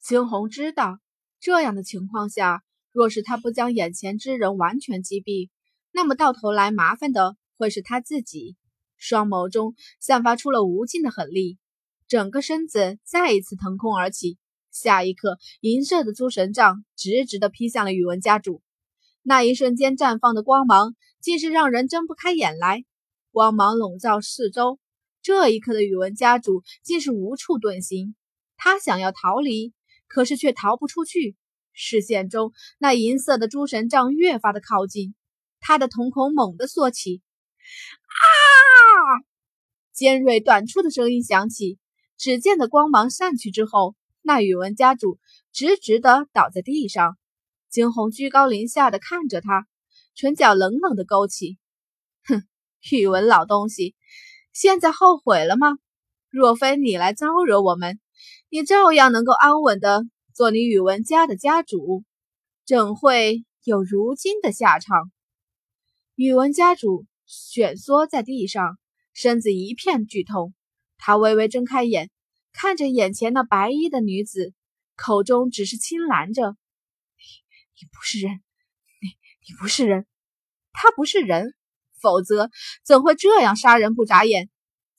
青红知道，这样的情况下，若是他不将眼前之人完全击毙，那么到头来麻烦的会是他自己。双眸中散发出了无尽的狠力，整个身子再一次腾空而起。下一刻，银色的诸神杖直直地劈向了宇文家主。那一瞬间绽放的光芒，竟是让人睁不开眼来。光芒笼罩四周，这一刻的宇文家主竟是无处遁形。他想要逃离。可是却逃不出去，视线中那银色的诸神杖越发的靠近，他的瞳孔猛地缩起，啊！尖锐短促的声音响起，只见的光芒散去之后，那宇文家主直直的倒在地上。惊鸿居高临下的看着他，唇角冷冷的勾起，哼，宇文老东西，现在后悔了吗？若非你来招惹我们。你照样能够安稳的做你宇文家的家主，怎会有如今的下场？宇文家主蜷缩在地上，身子一片剧痛。他微微睁开眼，看着眼前那白衣的女子，口中只是轻喃着：“你，你不是人，你，你不是人，他不是人，否则怎会这样杀人不眨眼？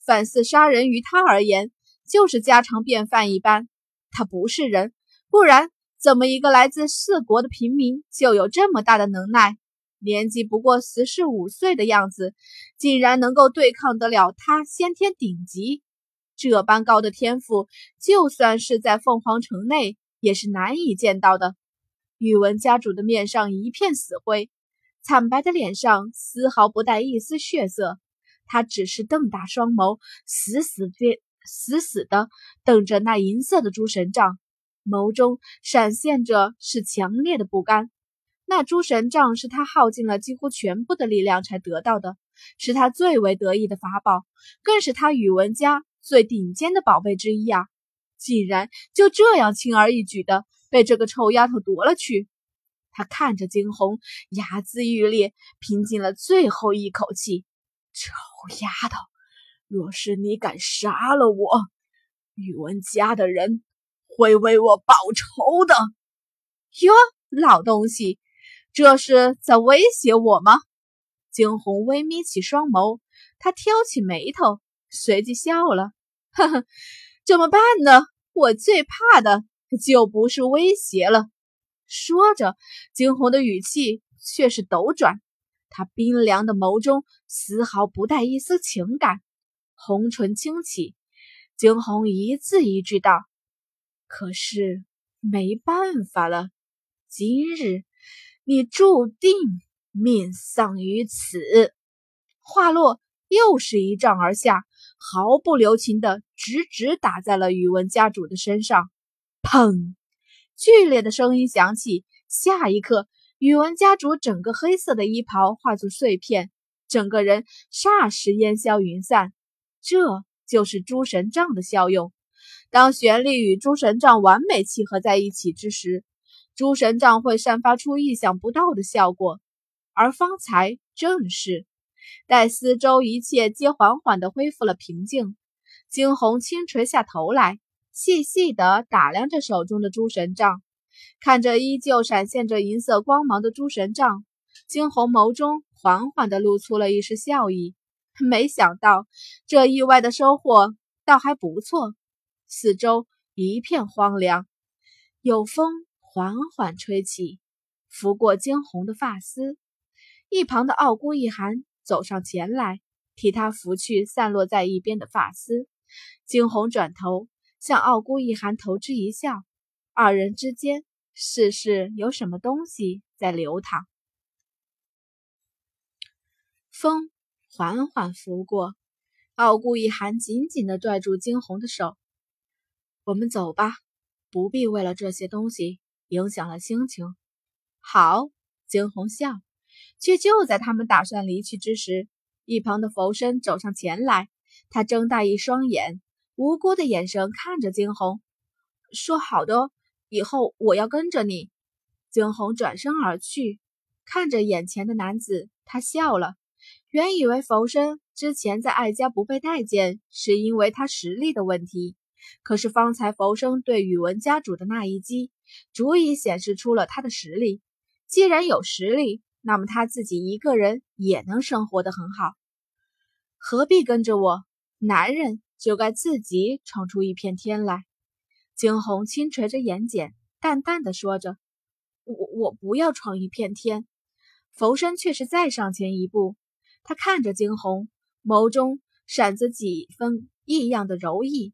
反似杀人于他而言。”就是家常便饭一般，他不是人，不然怎么一个来自四国的平民就有这么大的能耐？年纪不过十四五岁的样子，竟然能够对抗得了他先天顶级，这般高的天赋，就算是在凤凰城内也是难以见到的。宇文家主的面上一片死灰，惨白的脸上丝毫不带一丝血色，他只是瞪大双眸，死死地。死死的瞪着那银色的诸神杖，眸中闪现着是强烈的不甘。那诸神杖是他耗尽了几乎全部的力量才得到的，是他最为得意的法宝，更是他宇文家最顶尖的宝贝之一啊！竟然就这样轻而易举的被这个臭丫头夺了去！他看着惊鸿，牙眦欲裂，拼尽了最后一口气：“臭丫头！”若是你敢杀了我，宇文家的人会为我报仇的。哟，老东西，这是在威胁我吗？惊鸿微眯起双眸，他挑起眉头，随即笑了，呵呵，怎么办呢？我最怕的就不是威胁了。说着，惊鸿的语气却是斗转，他冰凉的眸中丝毫不带一丝情感。红唇轻启，惊鸿一字一句道：“可是没办法了，今日你注定命丧于此。”话落，又是一丈而下，毫不留情的直直打在了宇文家主的身上。砰！剧烈的声音响起，下一刻，宇文家主整个黑色的衣袍化作碎片，整个人霎时烟消云散。这就是诸神杖的效用。当玄力与诸神杖完美契合在一起之时，诸神杖会散发出意想不到的效果。而方才正是待四周一切皆缓缓地恢复了平静，惊鸿轻垂下头来，细细地打量着手中的诸神杖，看着依旧闪现着银色光芒的诸神杖，惊鸿眸中缓缓地露出了一丝笑意。没想到这意外的收获倒还不错。四周一片荒凉，有风缓缓吹起，拂过惊鸿的发丝。一旁的傲孤一寒走上前来，替他拂去散落在一边的发丝。惊鸿转头向傲孤一寒投之一笑，二人之间似是有什么东西在流淌。风。缓缓拂过，傲顾一寒紧紧地拽住惊鸿的手。我们走吧，不必为了这些东西影响了心情。好，惊鸿笑。却就在他们打算离去之时，一旁的佛身走上前来，他睁大一双眼，无辜的眼神看着惊鸿，说：“好的，以后我要跟着你。”惊鸿转身而去，看着眼前的男子，他笑了。原以为浮生之前在艾家不被待见，是因为他实力的问题，可是方才浮生对宇文家主的那一击，足以显示出了他的实力。既然有实力，那么他自己一个人也能生活得很好，何必跟着我？男人就该自己闯出一片天来。惊鸿轻垂着眼睑，淡淡的说着：“我我不要闯一片天。”浮生却是再上前一步，他看着惊鸿，眸中闪着几分异样的柔意。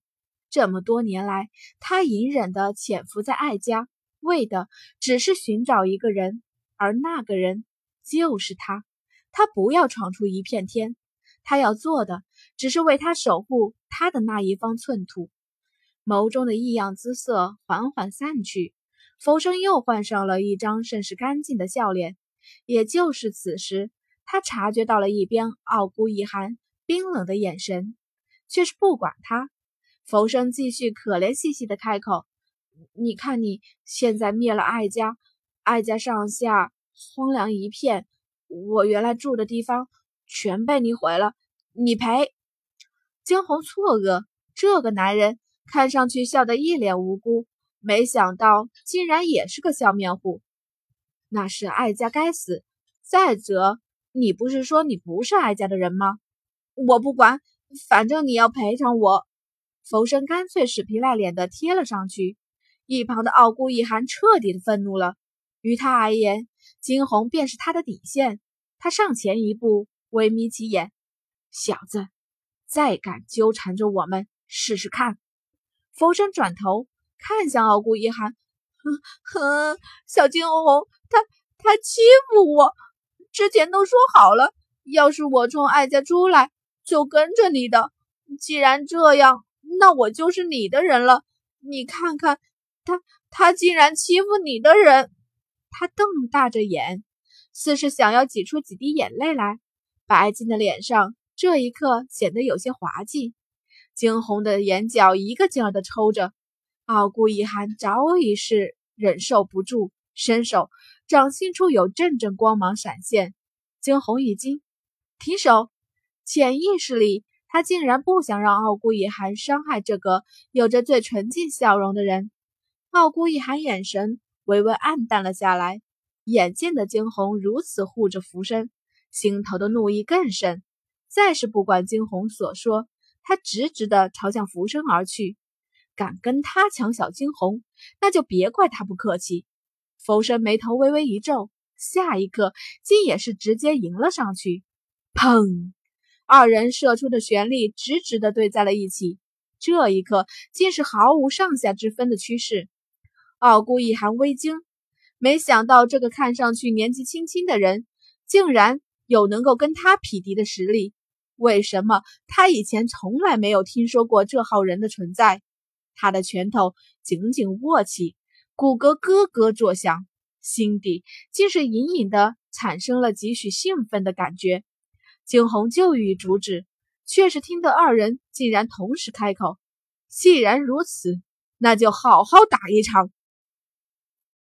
这么多年来，他隐忍的潜伏在艾家，为的只是寻找一个人，而那个人就是他。他不要闯出一片天，他要做的只是为他守护他的那一方寸土。眸中的异样姿色缓缓散去，浮生又换上了一张甚是干净的笑脸。也就是此时，他察觉到了一边傲孤一寒冰冷的眼神，却是不管他。浮生继续可怜兮兮的开口：“你看你现在灭了艾家，艾家上下荒凉一片，我原来住的地方全被你毁了，你赔。”惊鸿错愕，这个男人看上去笑得一脸无辜，没想到竟然也是个笑面虎。那是艾家该死。再者，你不是说你不是哀家的人吗？我不管，反正你要赔偿我。浮生干脆死皮赖脸的贴了上去。一旁的傲孤一寒彻底的愤怒了。于他而言，惊鸿便是他的底线。他上前一步，微眯起眼：“小子，再敢纠缠着我们，试试看。”浮生转头看向傲孤一寒。哼 哼，小金红，他他欺负我，之前都说好了，要是我从艾家出来，就跟着你的。既然这样，那我就是你的人了。你看看，他他竟然欺负你的人！他瞪大着眼，似是想要挤出几滴眼泪来。白净的脸上这一刻显得有些滑稽，惊鸿的眼角一个劲儿的抽着。傲孤一寒早已是忍受不住，伸手，掌心处有阵阵光芒闪现。惊鸿一惊，停手！潜意识里，他竟然不想让傲孤一寒伤害这个有着最纯净笑容的人。傲孤一寒眼神微微暗淡了下来，眼见的惊鸿如此护着浮生，心头的怒意更甚。再是不管惊鸿所说，他直直的朝向浮生而去。敢跟他抢小惊鸿，那就别怪他不客气。浮生眉头微微一皱，下一刻竟也是直接迎了上去。砰！二人射出的旋力直直的对在了一起，这一刻竟是毫无上下之分的趋势。傲孤一寒微惊，没想到这个看上去年纪轻轻的人，竟然有能够跟他匹敌的实力。为什么他以前从来没有听说过这号人的存在？他的拳头紧紧握起，骨骼咯咯作响，心底竟是隐隐的产生了几许兴奋的感觉。景洪就欲阻止，却是听得二人竟然同时开口：“既然如此，那就好好打一场。”